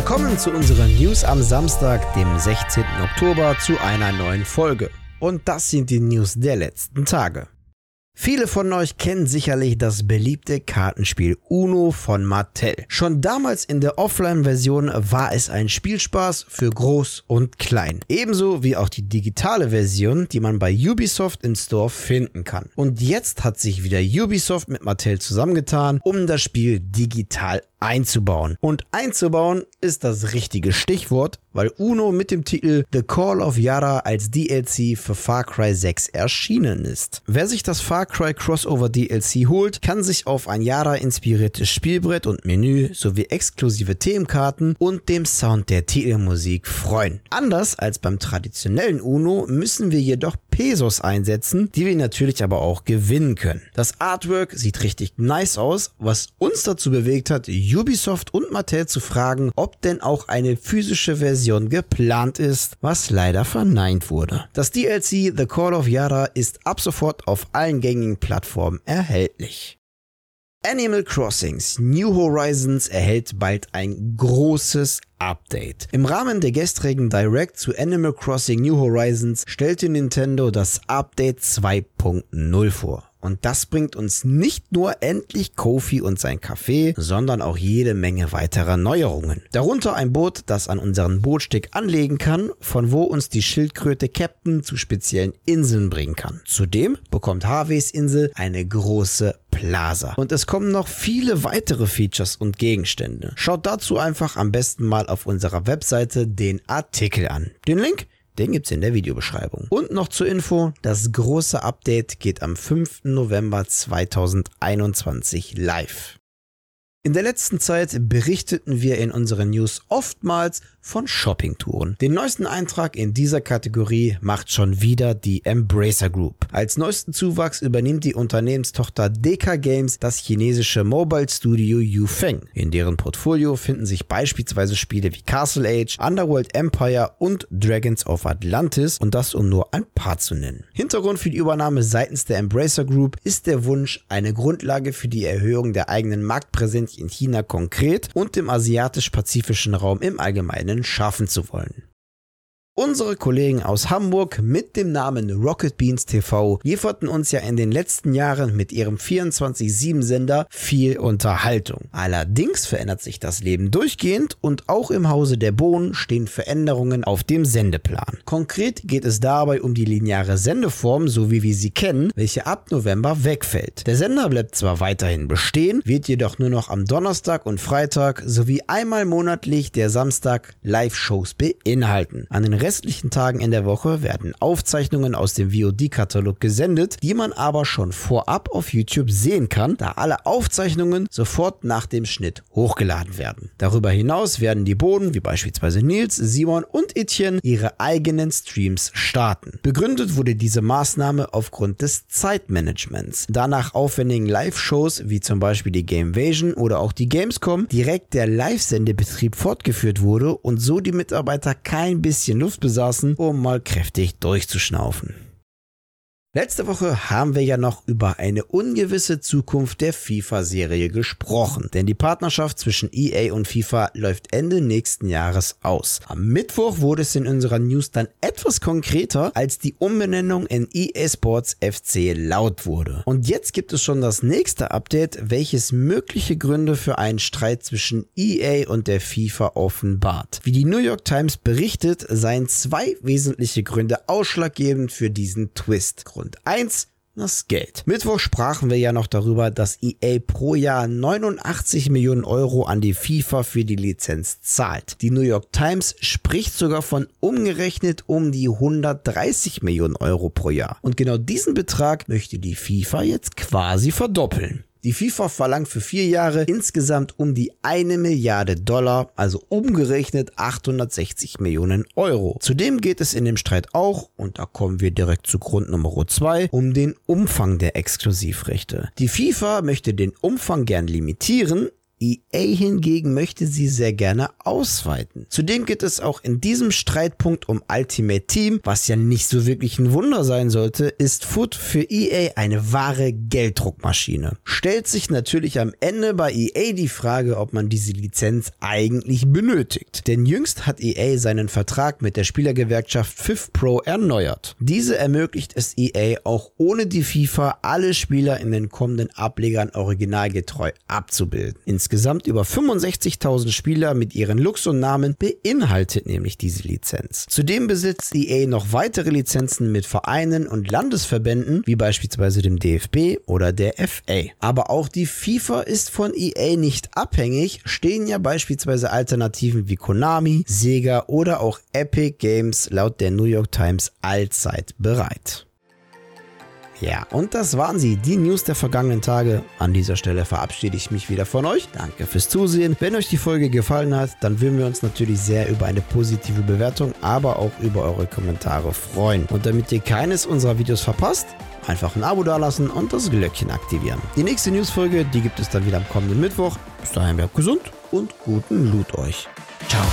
Willkommen zu unseren News am Samstag, dem 16. Oktober, zu einer neuen Folge. Und das sind die News der letzten Tage. Viele von euch kennen sicherlich das beliebte Kartenspiel Uno von Mattel. Schon damals in der Offline-Version war es ein Spielspaß für groß und klein. Ebenso wie auch die digitale Version, die man bei Ubisoft im Store finden kann. Und jetzt hat sich wieder Ubisoft mit Mattel zusammengetan, um das Spiel digital einzubauen. Und einzubauen ist das richtige Stichwort, weil Uno mit dem Titel The Call of Yara als DLC für Far Cry 6 erschienen ist. Wer sich das Far Cry Crossover DLC holt, kann sich auf ein Yara inspiriertes Spielbrett und Menü sowie exklusive Themenkarten und dem Sound der Titelmusik freuen. Anders als beim traditionellen Uno müssen wir jedoch Pesos einsetzen, die wir natürlich aber auch gewinnen können. Das Artwork sieht richtig nice aus, was uns dazu bewegt hat, Ubisoft und Mattel zu fragen, ob denn auch eine physische Version geplant ist, was leider verneint wurde. Das DLC The Call of Yara ist ab sofort auf allen gängigen Plattformen erhältlich. Animal Crossings New Horizons erhält bald ein großes Update. Im Rahmen der gestrigen Direct zu Animal Crossing New Horizons stellte Nintendo das Update 2.0 vor. Und das bringt uns nicht nur endlich Kofi und sein Kaffee, sondern auch jede Menge weiterer Neuerungen. Darunter ein Boot, das an unseren Bootstick anlegen kann, von wo uns die Schildkröte Captain zu speziellen Inseln bringen kann. Zudem bekommt Harveys Insel eine große Plaza. Und es kommen noch viele weitere Features und Gegenstände. Schaut dazu einfach am besten mal auf unserer Webseite den Artikel an. Den Link den gibt's in der Videobeschreibung. Und noch zur Info, das große Update geht am 5. November 2021 live. In der letzten Zeit berichteten wir in unseren News oftmals von Shoppingtouren. Den neuesten Eintrag in dieser Kategorie macht schon wieder die Embracer Group. Als neuesten Zuwachs übernimmt die Unternehmenstochter DK Games das chinesische Mobile Studio Yufeng. In deren Portfolio finden sich beispielsweise Spiele wie Castle Age, Underworld Empire und Dragons of Atlantis und das um nur ein paar zu nennen. Hintergrund für die Übernahme seitens der Embracer Group ist der Wunsch, eine Grundlage für die Erhöhung der eigenen Marktpräsenz in China konkret und im asiatisch-pazifischen Raum im Allgemeinen schaffen zu wollen. Unsere Kollegen aus Hamburg mit dem Namen Rocket Beans TV lieferten uns ja in den letzten Jahren mit ihrem 24-7-Sender viel Unterhaltung. Allerdings verändert sich das Leben durchgehend und auch im Hause der Bohnen stehen Veränderungen auf dem Sendeplan. Konkret geht es dabei um die lineare Sendeform, so wie wir sie kennen, welche ab November wegfällt. Der Sender bleibt zwar weiterhin bestehen, wird jedoch nur noch am Donnerstag und Freitag sowie einmal monatlich der Samstag Live-Shows beinhalten. An den restlichen Tagen in der Woche werden Aufzeichnungen aus dem VOD-Katalog gesendet, die man aber schon vorab auf YouTube sehen kann, da alle Aufzeichnungen sofort nach dem Schnitt hochgeladen werden. Darüber hinaus werden die Boden, wie beispielsweise Nils, Simon und Etienne, ihre eigenen Streams starten. Begründet wurde diese Maßnahme aufgrund des Zeitmanagements. Danach aufwendigen Live-Shows, wie zum Beispiel die Gamevasion oder auch die Gamescom, direkt der Live-Sendebetrieb fortgeführt wurde und so die Mitarbeiter kein bisschen Luft Luft besaßen, um mal kräftig durchzuschnaufen. Letzte Woche haben wir ja noch über eine ungewisse Zukunft der FIFA-Serie gesprochen, denn die Partnerschaft zwischen EA und FIFA läuft Ende nächsten Jahres aus. Am Mittwoch wurde es in unserer News dann etwas konkreter, als die Umbenennung in EA Sports FC laut wurde. Und jetzt gibt es schon das nächste Update, welches mögliche Gründe für einen Streit zwischen EA und der FIFA offenbart. Wie die New York Times berichtet, seien zwei wesentliche Gründe ausschlaggebend für diesen Twist. Grund 1 das Geld. Mittwoch sprachen wir ja noch darüber, dass EA pro Jahr 89 Millionen Euro an die FIFA für die Lizenz zahlt. Die New York Times spricht sogar von umgerechnet um die 130 Millionen Euro pro Jahr. Und genau diesen Betrag möchte die FIFA jetzt quasi verdoppeln. Die FIFA verlangt für vier Jahre insgesamt um die eine Milliarde Dollar, also umgerechnet 860 Millionen Euro. Zudem geht es in dem Streit auch, und da kommen wir direkt zu Grund Nummer zwei, um den Umfang der Exklusivrechte. Die FIFA möchte den Umfang gern limitieren, EA hingegen möchte sie sehr gerne ausweiten. Zudem geht es auch in diesem Streitpunkt um Ultimate Team, was ja nicht so wirklich ein Wunder sein sollte, ist Foot für EA eine wahre Gelddruckmaschine. Stellt sich natürlich am Ende bei EA die Frage, ob man diese Lizenz eigentlich benötigt. Denn jüngst hat EA seinen Vertrag mit der Spielergewerkschaft Fifth Pro erneuert. Diese ermöglicht es EA auch ohne die FIFA alle Spieler in den kommenden Ablegern originalgetreu abzubilden. Insgesamt über 65.000 Spieler mit ihren Luxusnamen beinhaltet nämlich diese Lizenz. Zudem besitzt EA noch weitere Lizenzen mit Vereinen und Landesverbänden, wie beispielsweise dem DFB oder der FA. Aber auch die FIFA ist von EA nicht abhängig, stehen ja beispielsweise Alternativen wie Konami, Sega oder auch Epic Games laut der New York Times allzeit bereit. Ja, und das waren sie, die News der vergangenen Tage. An dieser Stelle verabschiede ich mich wieder von euch. Danke fürs Zusehen. Wenn euch die Folge gefallen hat, dann würden wir uns natürlich sehr über eine positive Bewertung, aber auch über eure Kommentare freuen. Und damit ihr keines unserer Videos verpasst, einfach ein Abo dalassen und das Glöckchen aktivieren. Die nächste Newsfolge, die gibt es dann wieder am kommenden Mittwoch. Bis dahin bleibt gesund und guten Loot euch. Ciao.